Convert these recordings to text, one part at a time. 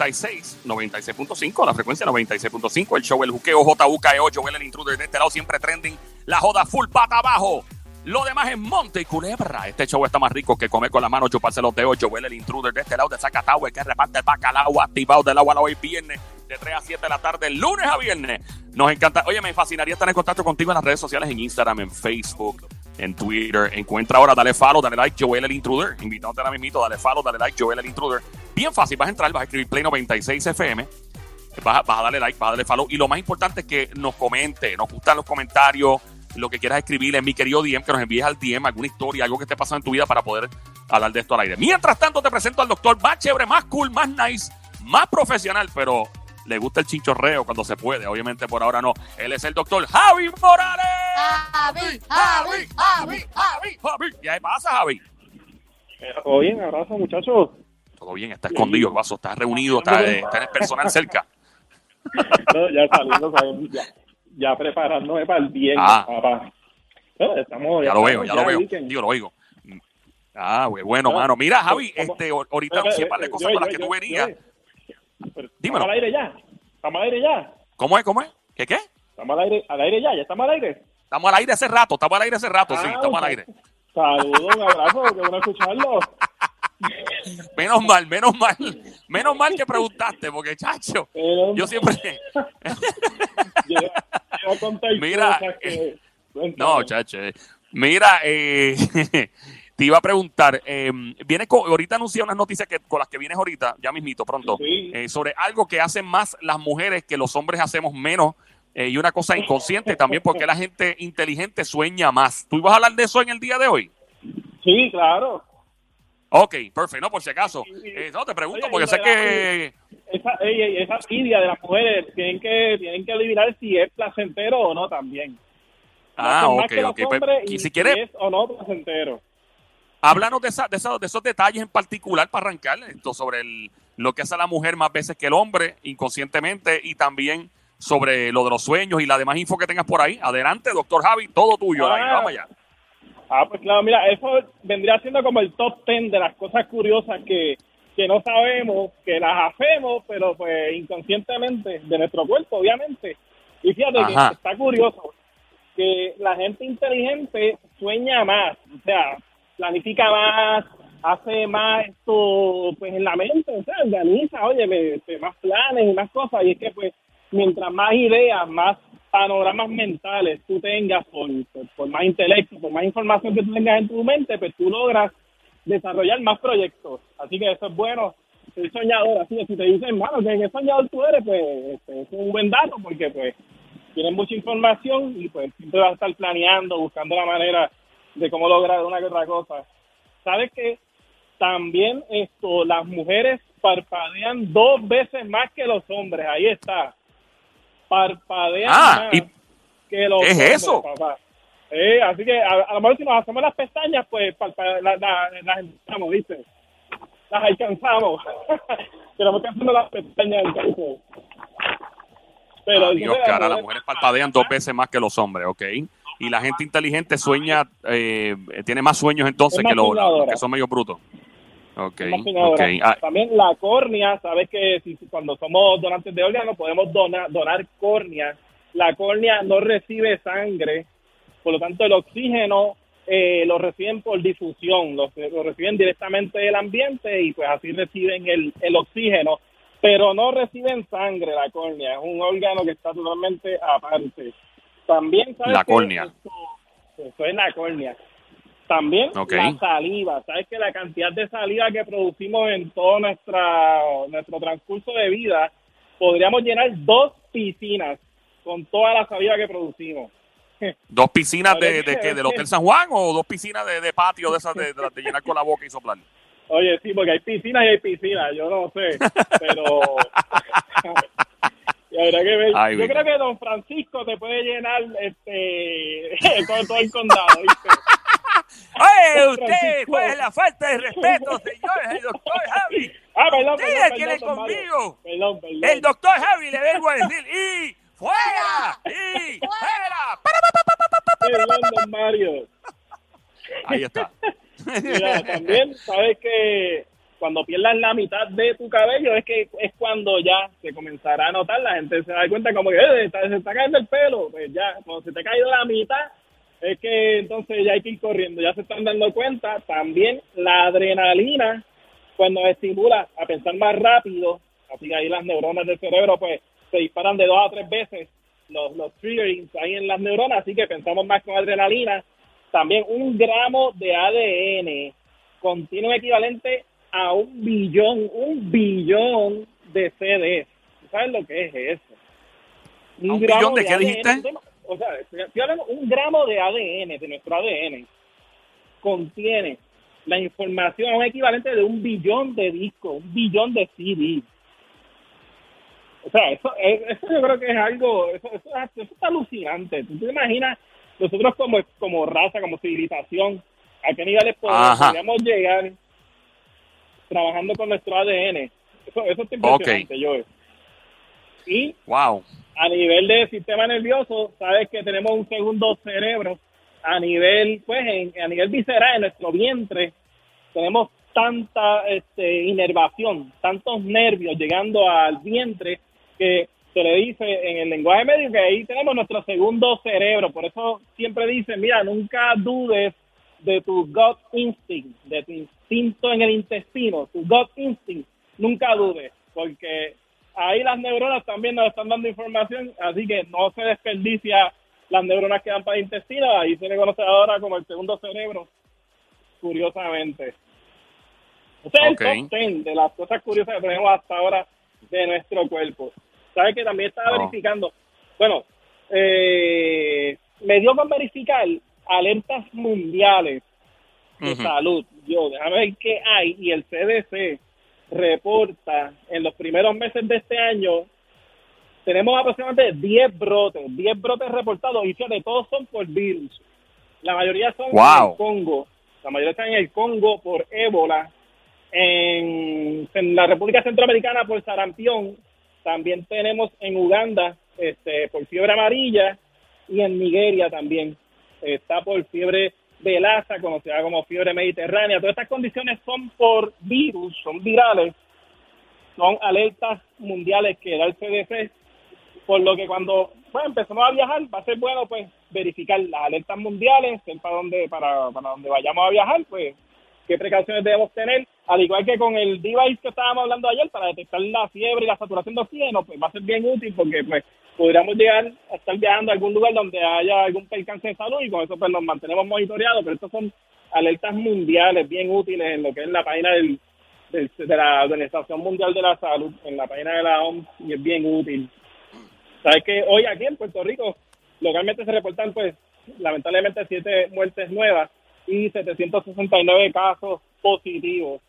96, 96.5, la frecuencia 96.5, el show El Juqueo, JUKEO, Joel el Intruder de este lado, siempre trending, la joda full pata abajo. Lo demás es Monte y Culebra. Este show está más rico que comer con la mano, chuparse los dedos. Joel el Intruder de este lado de Zacatau, que reparte el bacalao activado del agua a hoy viernes de 3 a 7 de la tarde, lunes a viernes. Nos encanta. Oye, me fascinaría estar en contacto contigo en las redes sociales, en Instagram, en Facebook, en Twitter. Encuentra ahora, dale follow, dale like, Joel el Intruder. Invitándote ahora mismito, dale follow, dale like, Joel el Intruder. Bien fácil, vas a entrar, vas a escribir Play 96 FM. Vas a, vas a darle like, vas a darle follow. Y lo más importante es que nos comente, nos gustan los comentarios, lo que quieras escribir en mi querido DM, que nos envíes al DM alguna historia, algo que esté pasando en tu vida para poder hablar de esto al aire. Mientras tanto, te presento al doctor más chévere, más cool, más nice, más profesional, pero le gusta el chinchorreo cuando se puede. Obviamente por ahora no. Él es el doctor Javi Morales. Javi, Javi, Javi, Javi. Javi. ¿Y ahí pasa, Javi? ¿Todo bien? Abrazo, muchachos. Todo bien, está escondido el vaso, está reunido, está, eh, está en el personal cerca. No, ya saliendo, ya, ya preparándome para el viernes, Ah. papá. No, estamos, Ya lo veo, ya lo veo. weekend. Digo, lo oigo. Ah, güey, bueno, No, mano. Mira, ¿cómo- Javi, cómo? este, ahorita Pero, anuncié eh, un par de eh, cosas yo- con las que tú venías. Dímelo. ¿Estamos al aire ya? ¿Estamos al aire ya? ¿Cómo es? ¿Cómo es? ¿Qué qué? ¿Estamos al aire, al aire ya? ¿Ya estamos al aire? Estamos al aire hace rato, estamos al aire hace rato, sí, Ah, estamos al aire. Saludos, un abrazo, qué bueno escucharlo. Menos mal, menos mal, menos mal que preguntaste, porque chacho, Pero- yo siempre, Mira, que- no, chacho, eh. mira, eh, te iba a preguntar, eh, viene con, ahorita anuncié unas noticias que con las que vienes ahorita, ya mismito, pronto, Sí. eh, sobre algo que hacen más las mujeres que los hombres hacemos menos. eh, y una cosa inconsciente también, porque la gente inteligente sueña más. ¿Tú ibas a hablar de eso en el día de hoy? Sí, claro. Ok, perfecto. No, por si acaso. Eh, no, te pregunto, Oye, porque sé que... Esa, esa de las mujeres tienen que tienen que adivinar si es placentero o no también. Ah, más ok, ok. Pues, hombres y si quieres, es o no placentero. háblanos de, esa, de, esa- de esos detalles en particular para arrancar esto sobre el, lo que hace la mujer más veces que el hombre, inconscientemente, y también sobre lo de los sueños y la demás info que tengas por ahí. Adelante, doctor Javi, todo tuyo. Ah. ahí, vamos allá. Ah, pues claro, mira, eso vendría siendo como el top ten de las cosas curiosas que, que no sabemos, que las hacemos, pero pues inconscientemente de nuestro cuerpo, obviamente. Y fíjate Ajá. que está curioso que la gente inteligente sueña más, o sea, planifica más, hace más esto pues en la mente, o sea, organiza, oye, me- más planes y más cosas, y es que pues mientras más ideas, más panoramas mentales tú tengas, por, por, más intelecto, por más información que tú tengas en tu mente, pues tú logras desarrollar más proyectos. Así que eso es bueno. Soy soñador, así que si te dicen, mano, que qué soñador tú eres, pues este, es un buen dato porque pues tienes mucha información y pues siempre vas a estar planeando, buscando la manera de cómo lograr una que otra cosa. ¿Sabes que También esto, las mujeres parpadean dos veces más que los hombres, ahí está. Parpadean Ah, más ¿y que los qué es hombres, eso? papá. Eh, así que a, a lo mejor si nos hacemos las pestañas, pues parpa- la- la- las alcanzamos, ¿viste? Las alcanzamos. Tenemos que hacernos las pestañas entonces. Pero Adiós, entonces, cara, las mujeres- parpadean dos veces más que los hombres, ¿ok? Y la gente inteligente sueña, eh, tiene más sueños entonces que los, los que son medio brutos. Ok, más soñadora. ok. Ah, También la córnea, sabes que si, cuando somos donantes de órganos podemos donar, donar córnea. La córnea no recibe sangre, por lo tanto el oxígeno eh, lo reciben por difusión, lo, lo reciben directamente del ambiente y pues así reciben el, el oxígeno, pero no reciben sangre la córnea, es un órgano que está totalmente aparte. También sabes La córnea. esto- eso es la córnea. También Ok. la saliva. Sabes que la cantidad de saliva que producimos en todo nuestra, nuestro transcurso de vida, podríamos llenar dos piscinas con toda la saliva que producimos. ¿Dos piscinas de, de, qué, que- del Hotel San Juan o dos piscinas de, de patio de esas de, de, llenar con la boca y soplar? Oye, sí, porque hay piscinas y hay piscinas, yo no sé, pero... Y habrá que ver. Ay, yo mira. creo que Don Francisco te puede llenar este todo, todo el condado, ¿viste? Oye, usted. ¿cuál es la falta de respeto, señores? El doctor Javi. Ah, perdón, perdón, Mario. conmigo. Perdón, perdón. El doctor Javi le vengo a decir, ¡y fuera! ¡y fuera! Perdón, don Mario. Ahí está. Mira, también sabes que cuando pierdas la mitad de tu cabello es que es cuando ya se comenzará a notar, la gente se da cuenta como que eh, se está cayendo el pelo, pues ya, cuando se te ha caído la mitad, es que entonces ya hay que ir corriendo, ya se están dando cuenta, también la adrenalina, cuando estimula a pensar más rápido, así que ahí las neuronas del cerebro pues se disparan de dos a tres veces los, los triggerings ahí en las neuronas, así que pensamos más con adrenalina. También un gramo de ADN contiene un equivalente a un billón, un billón de CDs. ¿Sabes lo que es eso? Un, billón de, qué dijiste? O sea, un gramo de ADN, de nuestro ADN, contiene la información, un equivalente de un billón de discos, un billón de CDs. O sea, eso, eso yo creo que es algo, eso, eso, eso es alucinante. ¿Tú te imaginas nosotros como, como raza, como civilización, a qué niveles podríamos llegar trabajando con nuestro ADN? Eso, eso es impresionante, yo. Y wow. A nivel de sistema nervioso, sabes que tenemos un segundo cerebro a nivel, pues, a nivel visceral, en nuestro vientre, tenemos tanta este, inervación, tantos nervios llegando al vientre que se le dice en el lenguaje médico que ahí tenemos nuestro segundo cerebro. Por eso siempre dicen, mira, nunca dudes de tu gut instinct, de tu instinto en el intestino, tu gut instinct, nunca dudes, porque ahí las neuronas también nos están dando información, así que no se desperdicia las neuronas que dan para el intestino, ahí se le conoce ahora como el segundo cerebro, curiosamente. Este es el top de las cosas curiosas que tenemos hasta ahora de nuestro cuerpo. ¿Sabes que también estaba verificando? Bueno, eh, me dio con verificar alertas mundiales de salud. Yo, déjame ver qué hay. Y el CDC reporta en los primeros meses de este año, tenemos aproximadamente 10 brotes, 10 brotes reportados. Y fíjate, todos son por virus. La mayoría son en el Congo. La mayoría están en el Congo por ébola. En, en la República Centroamericana por sarampión también tenemos en Uganda este, por fiebre amarilla y en Nigeria también está por fiebre de Lassa, conocida como fiebre mediterránea. Todas estas condiciones son por virus, son virales, son alertas mundiales que da el CDC, por lo que cuando pues, empezamos a viajar va a ser bueno pues verificar las alertas mundiales, para dónde, para, para donde vayamos a viajar, pues qué precauciones debemos tener, al igual que con el device que estábamos hablando ayer para detectar la fiebre y la saturación de oxígeno, pues va a ser bien útil porque pues podríamos llegar a estar viajando a algún lugar donde haya algún percance de salud y con eso pues nos mantenemos monitoreados, pero estos son alertas mundiales bien útiles en lo que es la página del, de la Organización Mundial de la Salud, en la página de la OMS y es bien útil. Sabes que hoy aquí en Puerto Rico localmente se reportan pues lamentablemente siete muertes nuevas y 769 casos positivos.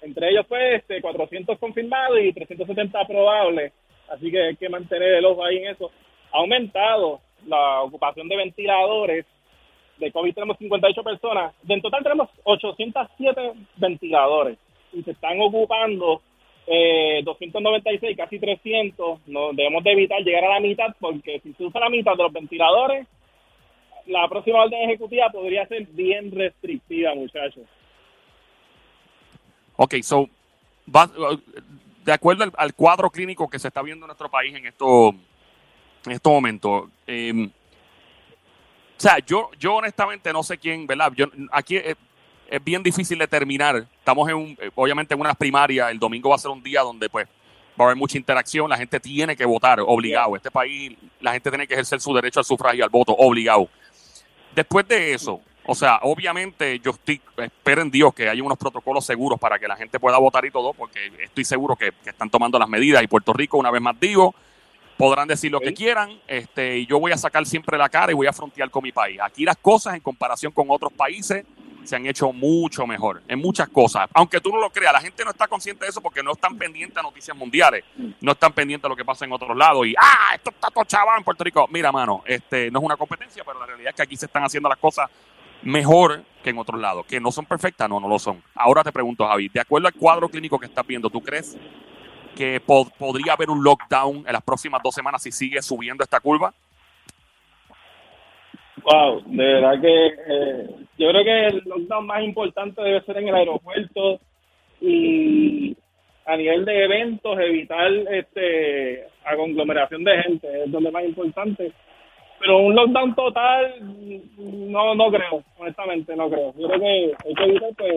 Entre ellos, pues, 400 este, confirmados y 370 probables. Así que hay que mantener el ojo ahí en eso. Ha aumentado la ocupación de ventiladores. De COVID tenemos 58 personas. En total tenemos 807 ventiladores. Y se están ocupando eh, 296, casi 300. No, debemos de evitar llegar a la mitad porque si se usa la mitad de los ventiladores, la próxima orden ejecutiva podría ser bien restrictiva, muchachos. Ok, so, de acuerdo al, cuadro clínico que se está viendo en nuestro país en, esto, en estos momentos, em, o sea, yo, yo honestamente no sé quién, ¿verdad? Yo, aquí es, bien difícil determinar. Estamos en un, obviamente en unas primarias, el domingo va a ser un día donde pues va a haber mucha interacción, la gente tiene que votar, obligado. Este país, la gente tiene que ejercer su derecho al sufragio al voto, obligado. Después de eso, o sea, obviamente yo estoy, espero en Dios que haya unos protocolos seguros para que la gente pueda votar y todo, porque estoy seguro que, están tomando las medidas. Y Puerto Rico, una vez más digo, podrán decir lo que quieran, este, y yo voy a sacar siempre la cara y voy a frontear con mi país. Aquí las cosas en comparación con otros países se han hecho mucho mejor en muchas cosas. Aunque tú no lo creas, la gente no está consciente de eso porque no están pendientes a noticias mundiales, no están pendientes a lo que pasa en otros lados y, ah, esto está todo chaval en Puerto Rico. Mira, mano, este no es una competencia, pero la realidad es que aquí se están haciendo las cosas mejor que en otros lados. Que no son perfectas, no, no lo son. Ahora te pregunto, Javi, de acuerdo al cuadro clínico que estás viendo, ¿tú crees que podría haber un lockdown en las próximas dos semanas si sigue subiendo esta curva? Wow, de verdad que eh, yo creo que el lockdown más importante debe ser en el aeropuerto, y a nivel de eventos evitar este a conglomeración de gente es donde más importante pero un lockdown total no no creo honestamente no creo yo creo que hay que evitar pues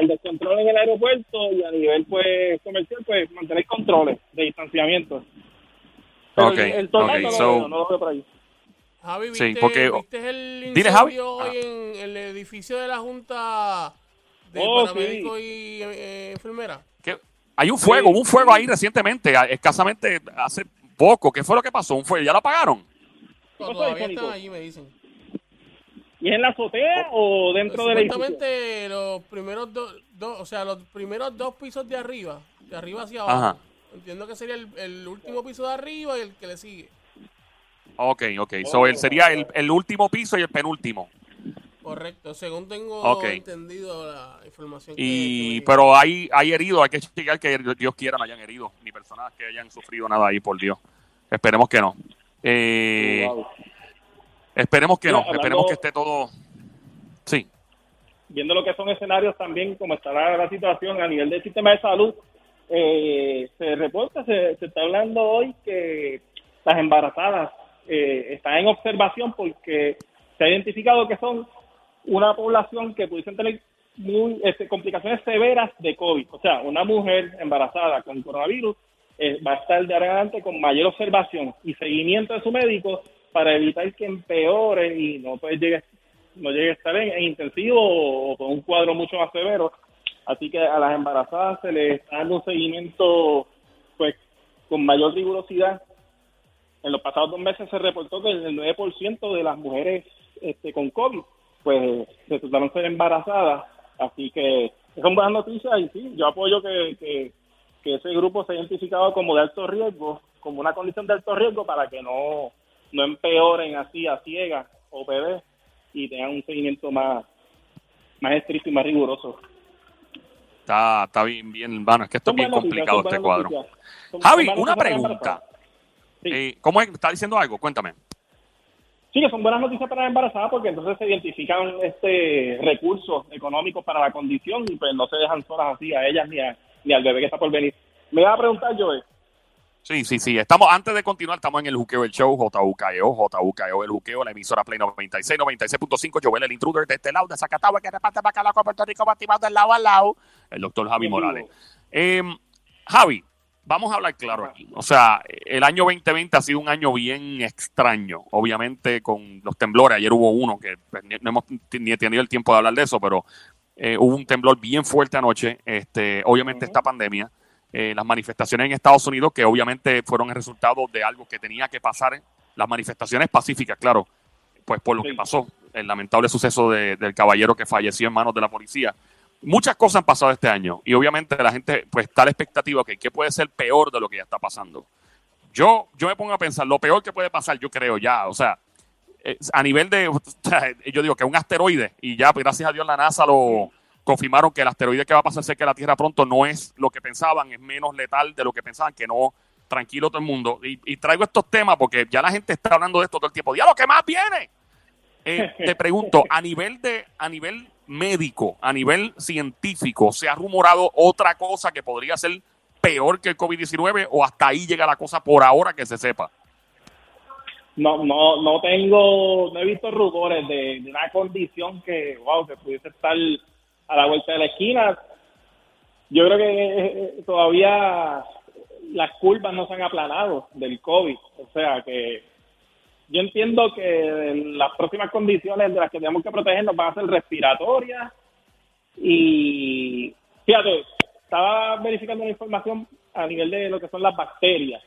el descontrol en el aeropuerto y a nivel pues comercial pues mantener controles de distanciamiento pero Ok, el, el total ok, no, lo so- veo, no lo veo por ahí Javi, Sí, ¿viste, porque- ¿viste el Dile, Javi. incendio hoy Ah. en el edificio de la Junta de Oh, paramédicos y eh, enfermeras? ¿Qué? Hay un fuego, hubo un fuego ahí recientemente, escasamente hace poco. ¿Qué fue lo que pasó? ¿Un fuego? ¿Ya lo apagaron? No, todavía están allí, me dicen. y es en la azotea o dentro del edificio Supuestamente los primeros dos, dos- o sea, los primeros dos pisos de arriba, de arriba hacia abajo. Ajá. Entiendo que sería el, el último piso de arriba y el que le sigue. Ok, ok. So, él sería el, el último piso y el penúltimo. Correcto, según tengo entendido la información. que- Y, que pero hay, hay heridos, hay que checar que Dios quiera no hayan herido, ni personas que hayan sufrido nada ahí, por Dios. Esperemos que no. Eh, Wow. Esperemos que Mira, no, hablando- esperemos que esté todo... Sí, viendo lo que son escenarios también, como está la, la situación a nivel del sistema de salud, eh, se reporta, se, se está hablando hoy que las embarazadas eh, están en observación porque se ha identificado que son una población que pudiesen tener muy, este, complicaciones severas de COVID. O sea, una mujer embarazada con coronavirus eh, va a estar de ahora adelante con mayor observación y seguimiento de su médico para evitar que empeore y no pues llegue no llegue a estar en, en intensivo o, con un cuadro mucho más severo. Así que a las embarazadas se les está dando un seguimiento pues con mayor rigurosidad. En los pasados dos meses se reportó que el 9% de las mujeres este, con COVID pues resultaron ser embarazadas. Así que son buenas noticias y sí, yo apoyo que, que ese grupo se ha identificado como de alto riesgo, como una condición de alto riesgo para que no, no empeoren así a ciegas o bebés y tengan un seguimiento más, más estricto y más riguroso. está, está bien, bien, bueno, es que esto es bien complicado este cuadro. Son- Javi, son una pregunta. Sí. Eh, ¿Cómo es? ¿Está diciendo algo? Cuéntame. Sí, que son buenas noticias para las embarazadas porque entonces se identifican este recursos económicos para la condición y pues no se dejan solas así a ellas ni, a- ni al bebé que está por venir. Me iba a preguntar, Joe, Sí, sí, sí. Estamos, antes de continuar, estamos en el juqueo del show, JUKEO, JUKEO, el juqueo, la emisora Play 96, 96.5, Joel, el intruder de este lado, de Zacatau, que reparte bacalao con Puerto Rico, activado de lado a lado, el doctor Javi Morales. Eh, Javi, vamos a hablar claro aquí. O sea, el año 2020 ha sido un año bien extraño, obviamente con los temblores. Ayer hubo uno que pues, no hemos ni tenido el tiempo de hablar de eso, pero eh, hubo un temblor bien fuerte anoche. Este, obviamente Ujú. esta pandemia, eh, las manifestaciones en Estados Unidos, que obviamente fueron el resultado de algo que tenía que pasar, las manifestaciones pacíficas, claro, pues por lo Sí. que pasó, el lamentable suceso de- del caballero que falleció en manos de la policía. Muchas cosas han pasado este año y obviamente la gente pues está a la expectativa que qué puede ser peor de lo que ya está pasando. Yo, yo me pongo a pensar, lo peor que puede pasar, yo creo ya, o sea, a nivel de, yo digo que un asteroide, y ya, pues, gracias a Dios, la NASA lo confirmaron que el asteroide que va a pasar cerca de la Tierra pronto no es lo que pensaban, es menos letal de lo que pensaban, que no, tranquilo todo el mundo. Y, y traigo estos temas porque ya la gente está hablando de esto todo el tiempo. ¡Ya lo que más viene! Eh, te pregunto, a nivel de, a nivel médico, a nivel científico, ¿se ha rumorado otra cosa que podría ser peor que el COVID-19 o hasta ahí llega la cosa por ahora que se sepa? No, no, no tengo, no he visto rumores de, de una condición que, wow, que pudiese estar a la vuelta de la esquina. Yo creo que eh, todavía las curvas no se han aplanado del COVID. O sea que yo entiendo que las próximas condiciones de las que tenemos que protegernos van a ser respiratorias y fíjate, estaba verificando una información a nivel de lo que son las bacterias,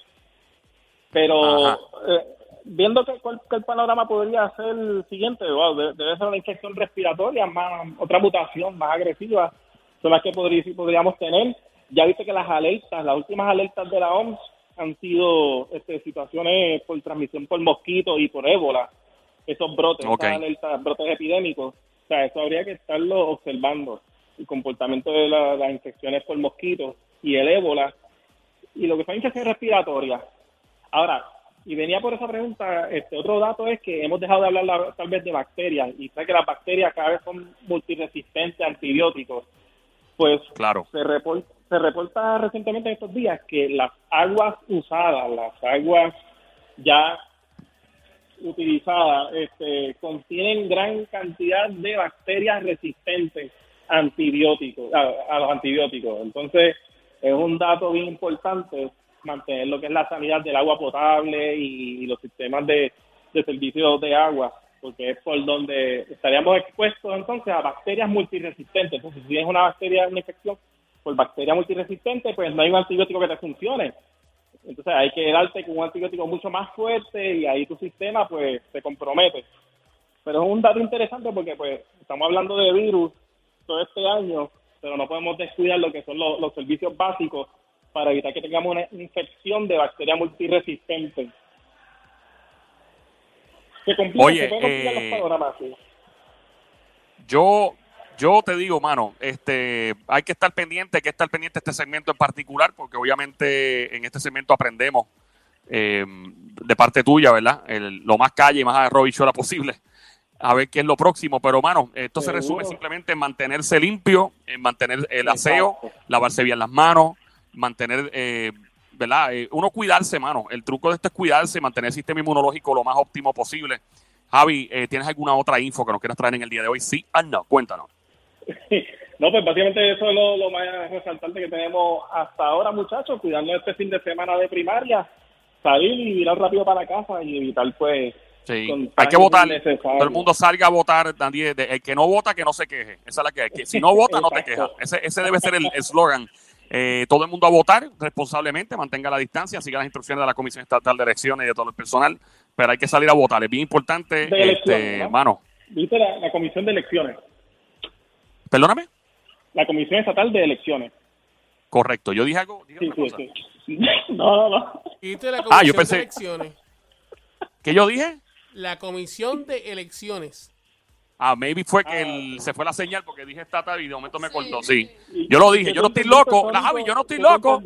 pero eh, viendo que, cuál- que el panorama podría ser el siguiente, wow, debe ser una infección respiratoria, más otra mutación más agresiva, son las que podrí- podríamos tener. Ya viste que las alertas, las últimas alertas de la OMS han sido este, situaciones por transmisión por mosquitos y por ébola, esos brotes, esas alertas, brotes epidémicos. O sea, eso habría que estarlo observando, el comportamiento de la- las infecciones por mosquitos y el ébola y lo que son infecciones respiratorias. Ahora, y venía por esa pregunta, este otro dato es que hemos dejado de hablar la- tal vez de bacterias y sé que las bacterias cada vez son multiresistentes a antibióticos. pues Claro. se reporta, se reporta recientemente en estos días que las aguas usadas, las aguas ya utilizadas, este, contienen gran cantidad de bacterias resistentes antibióticos, a, a los antibióticos. Entonces, es un dato bien importante mantener lo que es la sanidad del agua potable y, los sistemas de, de servicios de agua, porque es por donde estaríamos expuestos entonces a bacterias multiresistentes. Entonces, si tienes una bacteria, una infección por bacteria multiresistente, pues no hay un antibiótico que te funcione. Entonces hay que darte con un antibiótico mucho más fuerte y ahí tu sistema pues se compromete. Pero es un dato interesante porque pues estamos hablando de virus todo este año, pero no podemos descuidar lo que son los, los servicios básicos para evitar que tengamos una infección de bacteria multiresistente. Se complica, Oye, se eh, los panoramas, sí. Yo, yo te digo, mano, este, hay que estar pendiente, hay que estar pendiente de este segmento en particular, porque obviamente en este segmento aprendemos eh, de parte tuya, ¿verdad? El- lo más calle y más arrobichola posible. A ver qué es lo próximo. Pero, mano, esto se resume simplemente en mantenerse limpio, en mantener el aseo, Exacto. lavarse bien las manos, mantener, eh, ¿verdad? Eh, uno cuidarse, mano. El truco de esto es cuidarse, mantener el sistema inmunológico lo más óptimo posible. Javi, eh, ¿tienes alguna otra info que nos quieras traer en el día de hoy? Sí o no, cuéntanos. No, pues básicamente eso es lo, lo más resaltante que tenemos hasta ahora, muchachos, cuidando este fin de semana de primaria, salir y virar rápido para casa y evitar, pues, Sí, hay que votar. Todo el mundo salga a votar. Nadie, el que no vota, que no se queje. Esa es la que hay. Que si no vota, no te quejas. Ese, ese debe ser el eslogan. Eh, todo el mundo a votar responsablemente, mantenga la distancia, siga las instrucciones de la Comisión Estatal de Elecciones y de todo el personal, pero hay que salir a votar. Es bien importante, este, elecciones, ¿no? mano. ¿Viste la, la Comisión de Elecciones? Perdóname. La Comisión Estatal de Elecciones. Correcto. Yo dije algo. dije Sí, otra sí, cosa. sí. No, no, no. Viste la Ah, comisión yo pensé- de elecciones. ¿Qué yo dije? La comisión de elecciones. Ah, maybe fue que Ah. el- se fue la señal porque dije estatal y de momento me Sí. cortó. Sí. Yo lo dije. ¿qué Yo no estoy loco. La? Javi, yo no estoy ¿Qué tú loco.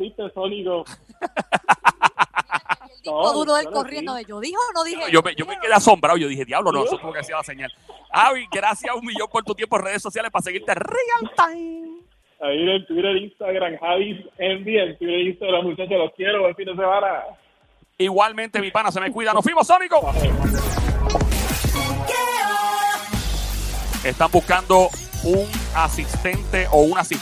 El No, duro del corriendo. sí. Yo dijo o no dije. Yo me, yo me quedé asombrado. Yo dije, diablo, no, eso tuvo que decir la señal. Avi, gracias un millón por tu tiempo en redes sociales para seguirte real time. Ahí en Twitter, Instagram, Javi Envy, en Twitter, Instagram, muchachos, los quiero, buen fin de semana. Igualmente, mi pana, se me cuida. Nos fuimos, Sónico. Están buscando un asistente o un asistente.